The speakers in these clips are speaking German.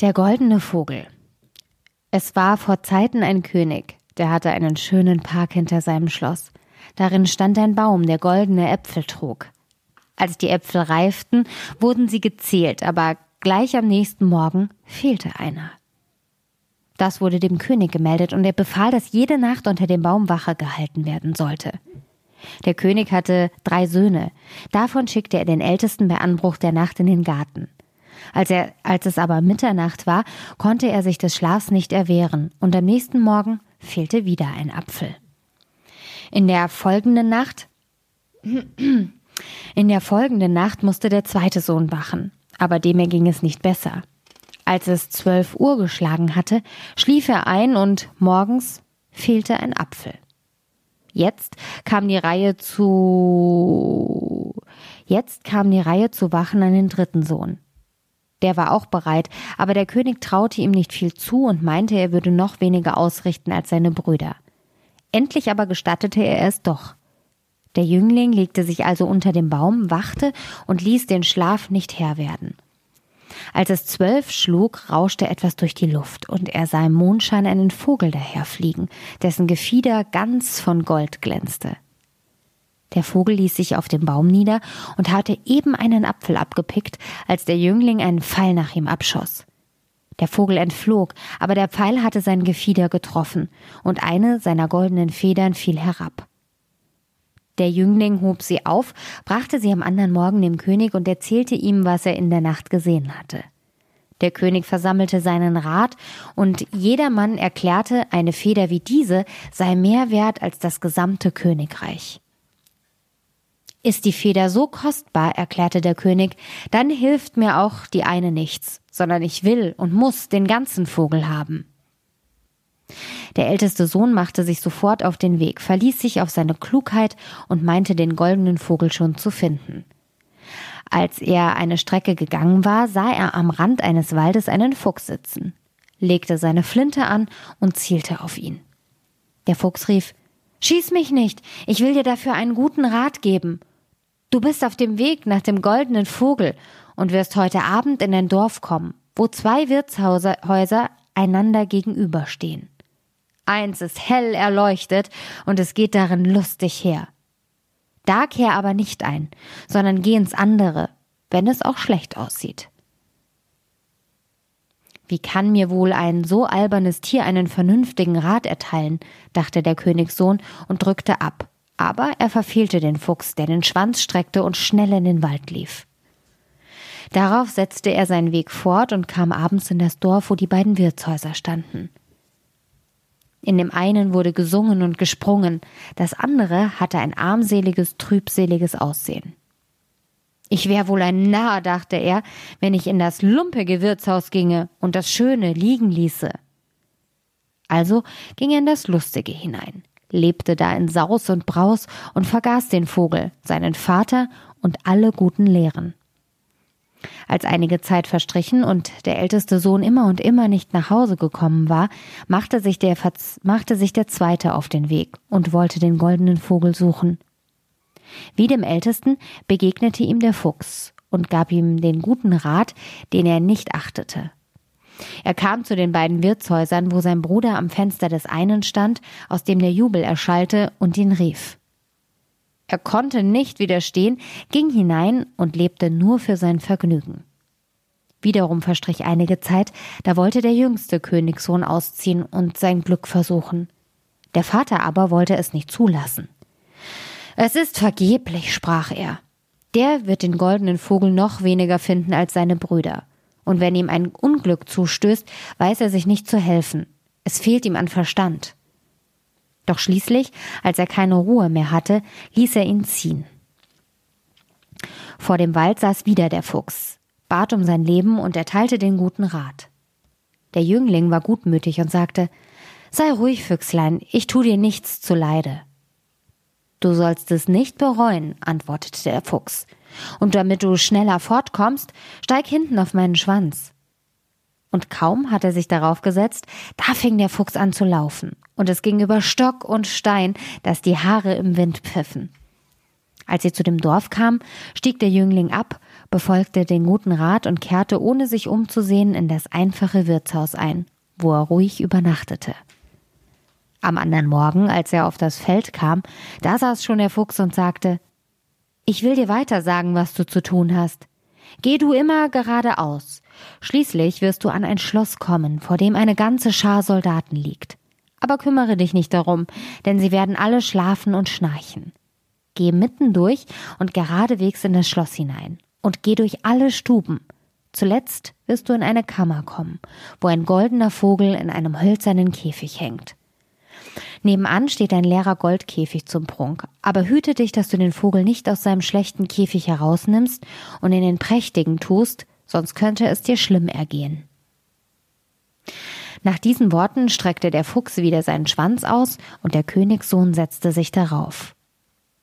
Der goldene Vogel. Es war vor Zeiten ein König, der hatte einen schönen Park hinter seinem Schloss. Darin stand ein Baum, der goldene Äpfel trug. Als die Äpfel reiften, wurden sie gezählt, aber gleich am nächsten Morgen fehlte einer. Das wurde dem König gemeldet und er befahl, dass jede Nacht unter dem Baum Wache gehalten werden sollte. Der König hatte drei Söhne. Davon schickte er den Ältesten bei Anbruch der Nacht in den Garten. Als, er, als es aber Mitternacht war, konnte er sich des Schlafs nicht erwehren, und am nächsten Morgen fehlte wieder ein Apfel. In der folgenden Nacht in der folgenden Nacht musste der zweite Sohn wachen, aber dem erging es nicht besser. Als es zwölf Uhr geschlagen hatte, schlief er ein und morgens fehlte ein Apfel. Jetzt kam die Reihe zu Jetzt kam die Reihe zu wachen an den dritten Sohn. Der war auch bereit, aber der König traute ihm nicht viel zu und meinte, er würde noch weniger ausrichten als seine Brüder. Endlich aber gestattete er es doch. Der Jüngling legte sich also unter dem Baum, wachte und ließ den Schlaf nicht Herr werden. Als es zwölf schlug, rauschte etwas durch die Luft, und er sah im Mondschein einen Vogel daherfliegen, dessen Gefieder ganz von Gold glänzte. Der Vogel ließ sich auf dem Baum nieder und hatte eben einen Apfel abgepickt, als der Jüngling einen Pfeil nach ihm abschoss. Der Vogel entflog, aber der Pfeil hatte sein Gefieder getroffen, und eine seiner goldenen Federn fiel herab. Der Jüngling hob sie auf, brachte sie am anderen Morgen dem König und erzählte ihm, was er in der Nacht gesehen hatte. Der König versammelte seinen Rat, und jedermann erklärte, eine Feder wie diese sei mehr wert als das gesamte Königreich. Ist die Feder so kostbar, erklärte der König, dann hilft mir auch die eine nichts, sondern ich will und muss den ganzen Vogel haben. Der älteste Sohn machte sich sofort auf den Weg, verließ sich auf seine Klugheit und meinte den goldenen Vogel schon zu finden. Als er eine Strecke gegangen war, sah er am Rand eines Waldes einen Fuchs sitzen, legte seine Flinte an und zielte auf ihn. Der Fuchs rief Schieß mich nicht, ich will dir dafür einen guten Rat geben. Du bist auf dem Weg nach dem goldenen Vogel und wirst heute Abend in ein Dorf kommen, wo zwei Wirtshäuser einander gegenüberstehen. Eins ist hell erleuchtet und es geht darin lustig her. Da kehr aber nicht ein, sondern geh ins andere, wenn es auch schlecht aussieht. Wie kann mir wohl ein so albernes Tier einen vernünftigen Rat erteilen, dachte der Königssohn und drückte ab aber er verfehlte den Fuchs, der den Schwanz streckte und schnell in den Wald lief. Darauf setzte er seinen Weg fort und kam abends in das Dorf, wo die beiden Wirtshäuser standen. In dem einen wurde gesungen und gesprungen, das andere hatte ein armseliges, trübseliges Aussehen. Ich wär wohl ein Narr, dachte er, wenn ich in das lumpige Wirtshaus ginge und das Schöne liegen ließe. Also ging er in das Lustige hinein lebte da in Saus und Braus und vergaß den Vogel, seinen Vater und alle guten Lehren. Als einige Zeit verstrichen und der älteste Sohn immer und immer nicht nach Hause gekommen war, machte sich der, machte sich der zweite auf den Weg und wollte den goldenen Vogel suchen. Wie dem Ältesten begegnete ihm der Fuchs und gab ihm den guten Rat, den er nicht achtete. Er kam zu den beiden Wirtshäusern, wo sein Bruder am Fenster des einen stand, aus dem der Jubel erschallte, und ihn rief. Er konnte nicht widerstehen, ging hinein und lebte nur für sein Vergnügen. Wiederum verstrich einige Zeit, da wollte der jüngste Königssohn ausziehen und sein Glück versuchen. Der Vater aber wollte es nicht zulassen. Es ist vergeblich, sprach er. Der wird den goldenen Vogel noch weniger finden als seine Brüder. Und wenn ihm ein Unglück zustößt, weiß er sich nicht zu helfen. Es fehlt ihm an Verstand. Doch schließlich, als er keine Ruhe mehr hatte, ließ er ihn ziehen. Vor dem Wald saß wieder der Fuchs, bat um sein Leben und erteilte den guten Rat. Der Jüngling war gutmütig und sagte, Sei ruhig, Füchslein, ich tu dir nichts zuleide. Du sollst es nicht bereuen, antwortete der Fuchs. Und damit du schneller fortkommst, steig hinten auf meinen Schwanz. Und kaum hat er sich darauf gesetzt, da fing der Fuchs an zu laufen, und es ging über Stock und Stein, dass die Haare im Wind pfiffen. Als sie zu dem Dorf kam, stieg der Jüngling ab, befolgte den guten Rat und kehrte ohne sich umzusehen in das einfache Wirtshaus ein, wo er ruhig übernachtete. Am anderen Morgen, als er auf das Feld kam, da saß schon der Fuchs und sagte Ich will dir weiter sagen, was du zu tun hast. Geh du immer geradeaus. Schließlich wirst du an ein Schloss kommen, vor dem eine ganze Schar Soldaten liegt. Aber kümmere dich nicht darum, denn sie werden alle schlafen und schnarchen. Geh mitten durch und geradewegs in das Schloss hinein und geh durch alle Stuben. Zuletzt wirst du in eine Kammer kommen, wo ein goldener Vogel in einem hölzernen Käfig hängt. Nebenan steht ein leerer Goldkäfig zum Prunk, aber hüte dich, dass du den Vogel nicht aus seinem schlechten Käfig herausnimmst und in den prächtigen tust, sonst könnte es dir schlimm ergehen. Nach diesen Worten streckte der Fuchs wieder seinen Schwanz aus und der Königssohn setzte sich darauf.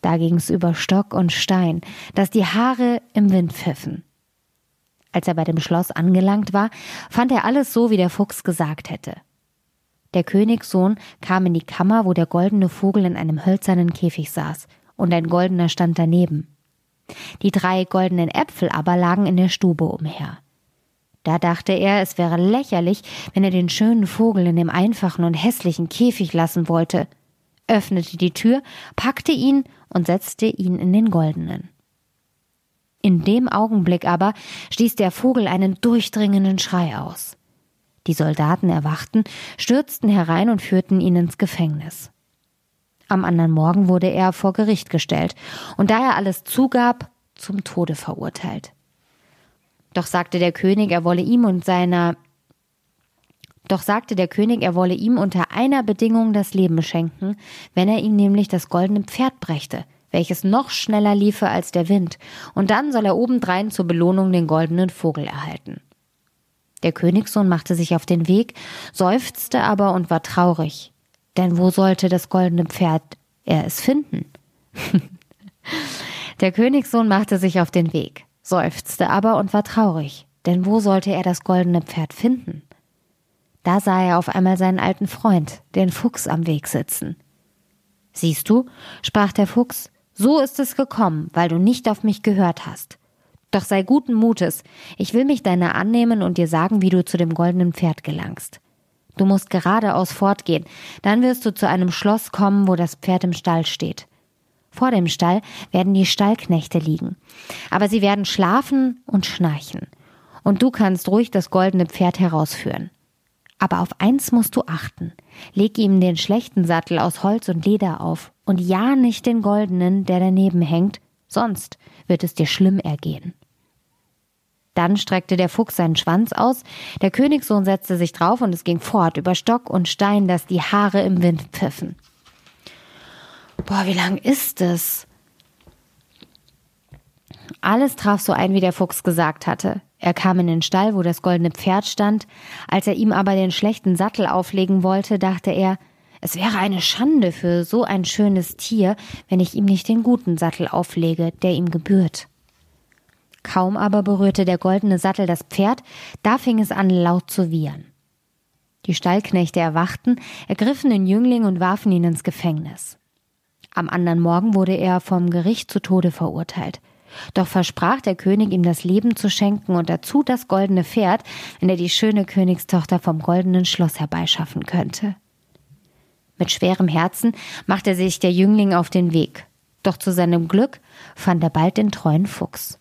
Da ging's über Stock und Stein, dass die Haare im Wind pfiffen. Als er bei dem Schloss angelangt war, fand er alles so, wie der Fuchs gesagt hätte. Der Königssohn kam in die Kammer, wo der goldene Vogel in einem hölzernen Käfig saß, und ein goldener stand daneben. Die drei goldenen Äpfel aber lagen in der Stube umher. Da dachte er, es wäre lächerlich, wenn er den schönen Vogel in dem einfachen und hässlichen Käfig lassen wollte, öffnete die Tür, packte ihn und setzte ihn in den goldenen. In dem Augenblick aber stieß der Vogel einen durchdringenden Schrei aus. Die Soldaten erwachten, stürzten herein und führten ihn ins Gefängnis. Am anderen Morgen wurde er vor Gericht gestellt und da er alles zugab, zum Tode verurteilt. Doch sagte der König, er wolle ihm und seiner doch sagte der König, er wolle ihm unter einer Bedingung das Leben schenken, wenn er ihm nämlich das goldene Pferd brächte, welches noch schneller liefe als der Wind, und dann soll er obendrein zur Belohnung den goldenen Vogel erhalten. Der Königssohn machte sich auf den Weg, seufzte aber und war traurig. Denn wo sollte das goldene Pferd er es finden? der Königssohn machte sich auf den Weg, seufzte aber und war traurig. Denn wo sollte er das goldene Pferd finden? Da sah er auf einmal seinen alten Freund, den Fuchs, am Weg sitzen. Siehst du, sprach der Fuchs, so ist es gekommen, weil du nicht auf mich gehört hast. Doch sei guten Mutes, ich will mich deiner annehmen und dir sagen, wie du zu dem goldenen Pferd gelangst. Du musst geradeaus fortgehen, dann wirst du zu einem Schloss kommen, wo das Pferd im Stall steht. Vor dem Stall werden die Stallknechte liegen, aber sie werden schlafen und schnarchen, und du kannst ruhig das goldene Pferd herausführen. Aber auf eins musst du achten. Leg ihm den schlechten Sattel aus Holz und Leder auf und ja nicht den goldenen, der daneben hängt, sonst wird es dir schlimm ergehen. Dann streckte der Fuchs seinen Schwanz aus, der Königssohn setzte sich drauf und es ging fort über Stock und Stein, dass die Haare im Wind pfiffen. Boah, wie lang ist es? Alles traf so ein, wie der Fuchs gesagt hatte. Er kam in den Stall, wo das goldene Pferd stand. Als er ihm aber den schlechten Sattel auflegen wollte, dachte er, es wäre eine Schande für so ein schönes Tier, wenn ich ihm nicht den guten Sattel auflege, der ihm gebührt. Kaum aber berührte der goldene Sattel das Pferd, da fing es an laut zu wiehern. Die Stallknechte erwachten, ergriffen den Jüngling und warfen ihn ins Gefängnis. Am anderen Morgen wurde er vom Gericht zu Tode verurteilt. Doch versprach der König ihm das Leben zu schenken und dazu das goldene Pferd, wenn er die schöne Königstochter vom goldenen Schloss herbeischaffen könnte. Mit schwerem Herzen machte sich der Jüngling auf den Weg, doch zu seinem Glück fand er bald den treuen Fuchs.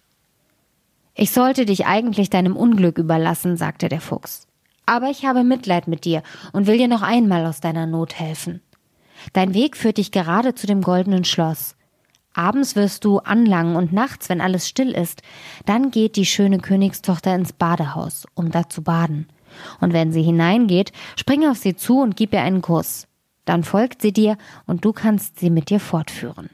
Ich sollte dich eigentlich deinem Unglück überlassen, sagte der Fuchs. Aber ich habe Mitleid mit dir und will dir noch einmal aus deiner Not helfen. Dein Weg führt dich gerade zu dem goldenen Schloss. Abends wirst du anlangen und nachts, wenn alles still ist, dann geht die schöne Königstochter ins Badehaus, um da zu baden. Und wenn sie hineingeht, spring auf sie zu und gib ihr einen Kuss. Dann folgt sie dir und du kannst sie mit dir fortführen.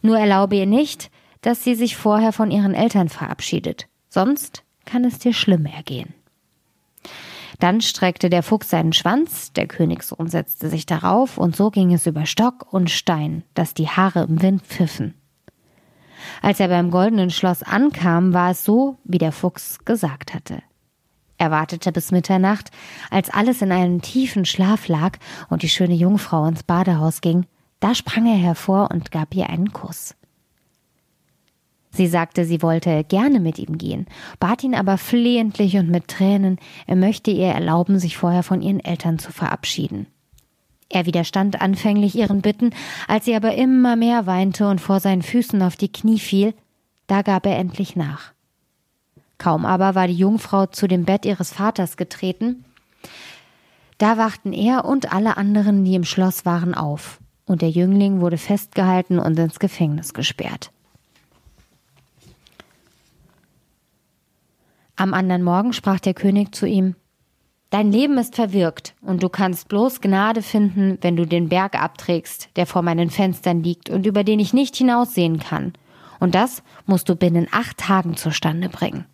Nur erlaube ihr nicht, dass sie sich vorher von ihren Eltern verabschiedet, sonst kann es dir schlimm ergehen. Dann streckte der Fuchs seinen Schwanz, der Königssohn setzte sich darauf, und so ging es über Stock und Stein, dass die Haare im Wind pfiffen. Als er beim goldenen Schloss ankam, war es so, wie der Fuchs gesagt hatte. Er wartete bis Mitternacht, als alles in einem tiefen Schlaf lag und die schöne Jungfrau ins Badehaus ging, da sprang er hervor und gab ihr einen Kuss. Sie sagte, sie wollte gerne mit ihm gehen, bat ihn aber flehentlich und mit Tränen, er möchte ihr erlauben, sich vorher von ihren Eltern zu verabschieden. Er widerstand anfänglich ihren Bitten, als sie aber immer mehr weinte und vor seinen Füßen auf die Knie fiel, da gab er endlich nach. Kaum aber war die Jungfrau zu dem Bett ihres Vaters getreten, da wachten er und alle anderen, die im Schloss waren, auf, und der Jüngling wurde festgehalten und ins Gefängnis gesperrt. Am anderen Morgen sprach der König zu ihm Dein Leben ist verwirkt, und du kannst bloß Gnade finden, wenn du den Berg abträgst, der vor meinen Fenstern liegt und über den ich nicht hinaussehen kann. Und das musst du binnen acht Tagen zustande bringen.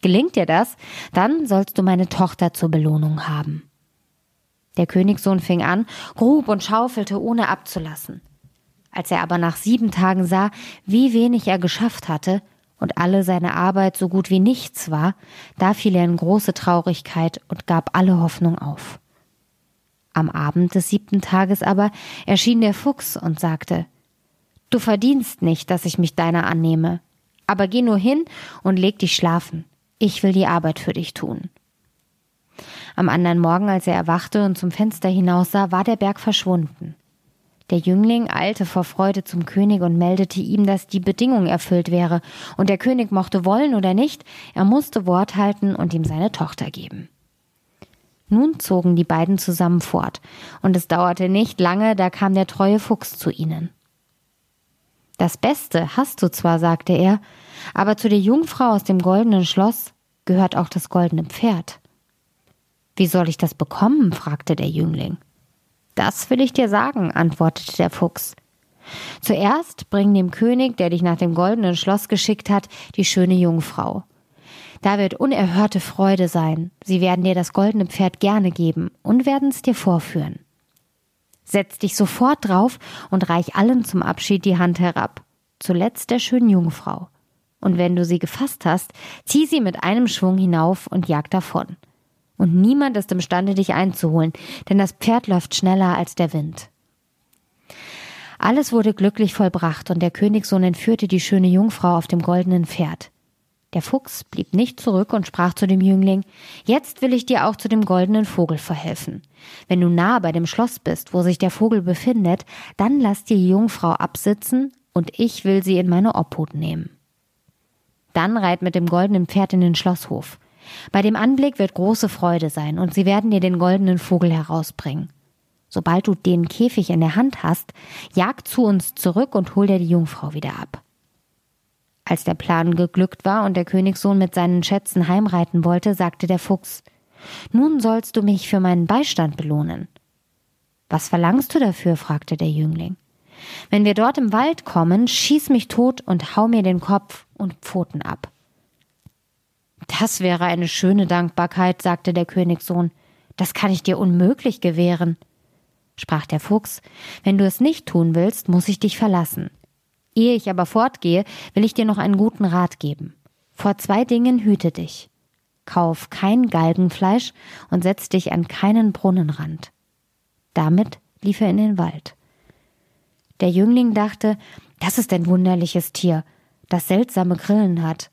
Gelingt dir das, dann sollst du meine Tochter zur Belohnung haben. Der Königssohn fing an, grub und schaufelte, ohne abzulassen. Als er aber nach sieben Tagen sah, wie wenig er geschafft hatte, und alle seine Arbeit so gut wie nichts war, da fiel er in große Traurigkeit und gab alle Hoffnung auf. Am Abend des siebten Tages aber erschien der Fuchs und sagte Du verdienst nicht, dass ich mich deiner annehme, aber geh nur hin und leg dich schlafen, ich will die Arbeit für dich tun. Am anderen Morgen, als er erwachte und zum Fenster hinaussah, war der Berg verschwunden. Der Jüngling eilte vor Freude zum König und meldete ihm, dass die Bedingung erfüllt wäre, und der König mochte wollen oder nicht, er musste Wort halten und ihm seine Tochter geben. Nun zogen die beiden zusammen fort, und es dauerte nicht lange, da kam der treue Fuchs zu ihnen. Das Beste hast du zwar, sagte er, aber zu der Jungfrau aus dem goldenen Schloss gehört auch das goldene Pferd. Wie soll ich das bekommen? fragte der Jüngling. Das will ich dir sagen, antwortete der Fuchs. Zuerst bring dem König, der dich nach dem goldenen Schloss geschickt hat, die schöne Jungfrau. Da wird unerhörte Freude sein. Sie werden dir das goldene Pferd gerne geben und werden es dir vorführen. Setz dich sofort drauf und reich allen zum Abschied die Hand herab, zuletzt der schönen Jungfrau. Und wenn du sie gefasst hast, zieh sie mit einem Schwung hinauf und jag davon und niemand ist imstande, dich einzuholen, denn das Pferd läuft schneller als der Wind. Alles wurde glücklich vollbracht, und der Königssohn entführte die schöne Jungfrau auf dem goldenen Pferd. Der Fuchs blieb nicht zurück und sprach zu dem Jüngling Jetzt will ich dir auch zu dem goldenen Vogel verhelfen. Wenn du nah bei dem Schloss bist, wo sich der Vogel befindet, dann lass die Jungfrau absitzen, und ich will sie in meine Obhut nehmen. Dann reit mit dem goldenen Pferd in den Schlosshof. Bei dem Anblick wird große Freude sein, und sie werden dir den goldenen Vogel herausbringen. Sobald du den Käfig in der Hand hast, jag zu uns zurück und hol dir die Jungfrau wieder ab. Als der Plan geglückt war und der Königssohn mit seinen Schätzen heimreiten wollte, sagte der Fuchs Nun sollst du mich für meinen Beistand belohnen. Was verlangst du dafür? fragte der Jüngling. Wenn wir dort im Wald kommen, schieß mich tot und hau mir den Kopf und Pfoten ab. Das wäre eine schöne Dankbarkeit, sagte der Königssohn. Das kann ich dir unmöglich gewähren. Sprach der Fuchs, wenn du es nicht tun willst, muss ich dich verlassen. Ehe ich aber fortgehe, will ich dir noch einen guten Rat geben. Vor zwei Dingen hüte dich. Kauf kein Galgenfleisch und setz dich an keinen Brunnenrand. Damit lief er in den Wald. Der Jüngling dachte, das ist ein wunderliches Tier, das seltsame Grillen hat.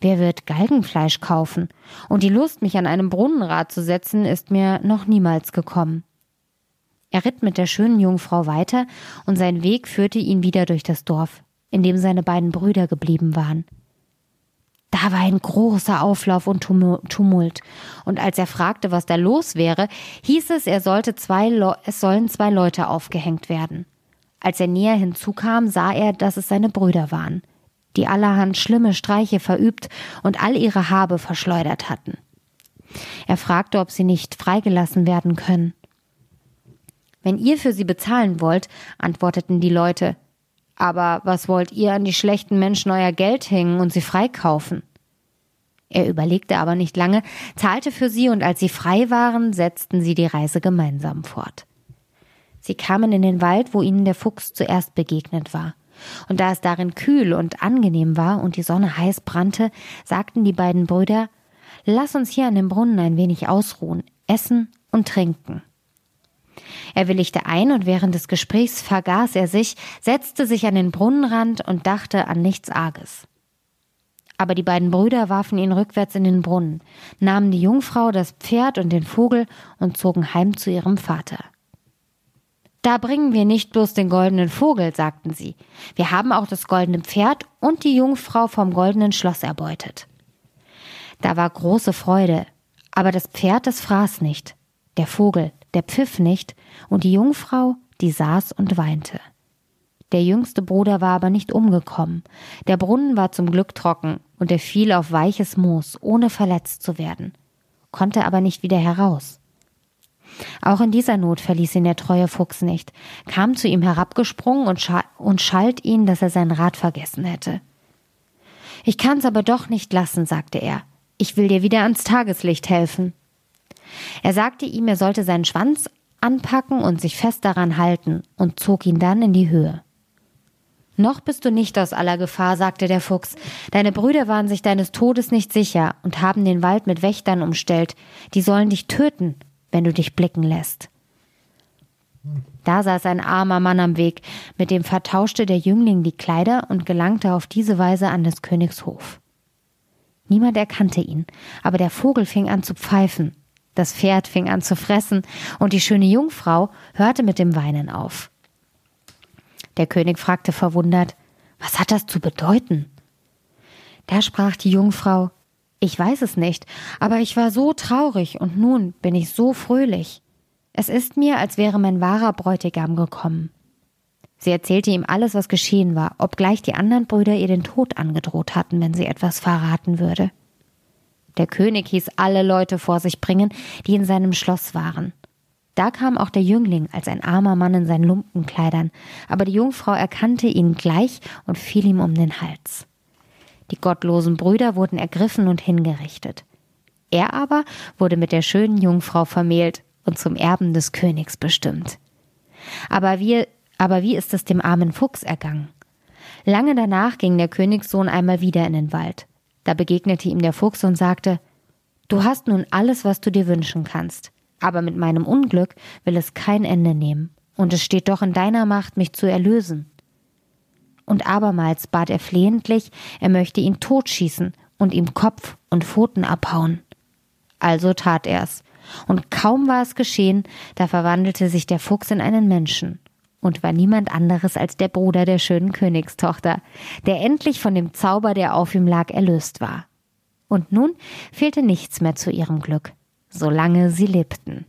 Wer wird Galgenfleisch kaufen? Und die Lust, mich an einem Brunnenrad zu setzen, ist mir noch niemals gekommen. Er ritt mit der schönen Jungfrau weiter, und sein Weg führte ihn wieder durch das Dorf, in dem seine beiden Brüder geblieben waren. Da war ein großer Auflauf und Tumult, und als er fragte, was da los wäre, hieß es, er sollte zwei Le es sollen zwei Leute aufgehängt werden. Als er näher hinzukam, sah er, dass es seine Brüder waren die allerhand schlimme Streiche verübt und all ihre Habe verschleudert hatten. Er fragte, ob sie nicht freigelassen werden können. Wenn ihr für sie bezahlen wollt, antworteten die Leute, aber was wollt ihr an die schlechten Menschen euer Geld hängen und sie freikaufen? Er überlegte aber nicht lange, zahlte für sie und als sie frei waren, setzten sie die Reise gemeinsam fort. Sie kamen in den Wald, wo ihnen der Fuchs zuerst begegnet war. Und da es darin kühl und angenehm war und die Sonne heiß brannte, sagten die beiden Brüder, Lass uns hier an dem Brunnen ein wenig ausruhen, essen und trinken. Er willigte ein und während des Gesprächs vergaß er sich, setzte sich an den Brunnenrand und dachte an nichts Arges. Aber die beiden Brüder warfen ihn rückwärts in den Brunnen, nahmen die Jungfrau, das Pferd und den Vogel und zogen heim zu ihrem Vater. Da bringen wir nicht bloß den goldenen Vogel, sagten sie, wir haben auch das goldene Pferd und die Jungfrau vom goldenen Schloss erbeutet. Da war große Freude, aber das Pferd, das fraß nicht, der Vogel, der pfiff nicht, und die Jungfrau, die saß und weinte. Der jüngste Bruder war aber nicht umgekommen. Der Brunnen war zum Glück trocken und er fiel auf weiches Moos, ohne verletzt zu werden, konnte aber nicht wieder heraus. Auch in dieser Not verließ ihn der treue Fuchs nicht, kam zu ihm herabgesprungen und, scha und schalt ihn, dass er sein Rad vergessen hätte. Ich kann's aber doch nicht lassen, sagte er. Ich will dir wieder ans Tageslicht helfen. Er sagte ihm, er sollte seinen Schwanz anpacken und sich fest daran halten und zog ihn dann in die Höhe. Noch bist du nicht aus aller Gefahr, sagte der Fuchs. Deine Brüder waren sich deines Todes nicht sicher und haben den Wald mit Wächtern umstellt. Die sollen dich töten, wenn du dich blicken lässt. Da saß ein armer Mann am Weg, mit dem vertauschte der Jüngling die Kleider und gelangte auf diese Weise an des Königs Hof. Niemand erkannte ihn, aber der Vogel fing an zu pfeifen, das Pferd fing an zu fressen, und die schöne Jungfrau hörte mit dem Weinen auf. Der König fragte verwundert, was hat das zu bedeuten? Da sprach die Jungfrau, ich weiß es nicht, aber ich war so traurig und nun bin ich so fröhlich. Es ist mir, als wäre mein wahrer Bräutigam gekommen. Sie erzählte ihm alles, was geschehen war, obgleich die anderen Brüder ihr den Tod angedroht hatten, wenn sie etwas verraten würde. Der König hieß alle Leute vor sich bringen, die in seinem Schloss waren. Da kam auch der Jüngling als ein armer Mann in seinen Lumpenkleidern, aber die Jungfrau erkannte ihn gleich und fiel ihm um den Hals. Die gottlosen Brüder wurden ergriffen und hingerichtet. Er aber wurde mit der schönen Jungfrau vermählt und zum Erben des Königs bestimmt. Aber wie, aber wie ist es dem armen Fuchs ergangen? Lange danach ging der Königssohn einmal wieder in den Wald. Da begegnete ihm der Fuchs und sagte, Du hast nun alles, was du dir wünschen kannst aber mit meinem Unglück will es kein Ende nehmen, und es steht doch in deiner Macht, mich zu erlösen. Und abermals bat er flehentlich, er möchte ihn totschießen und ihm Kopf und Pfoten abhauen. Also tat er's, und kaum war es geschehen, da verwandelte sich der Fuchs in einen Menschen und war niemand anderes als der Bruder der schönen Königstochter, der endlich von dem Zauber, der auf ihm lag, erlöst war. Und nun fehlte nichts mehr zu ihrem Glück solange sie lebten.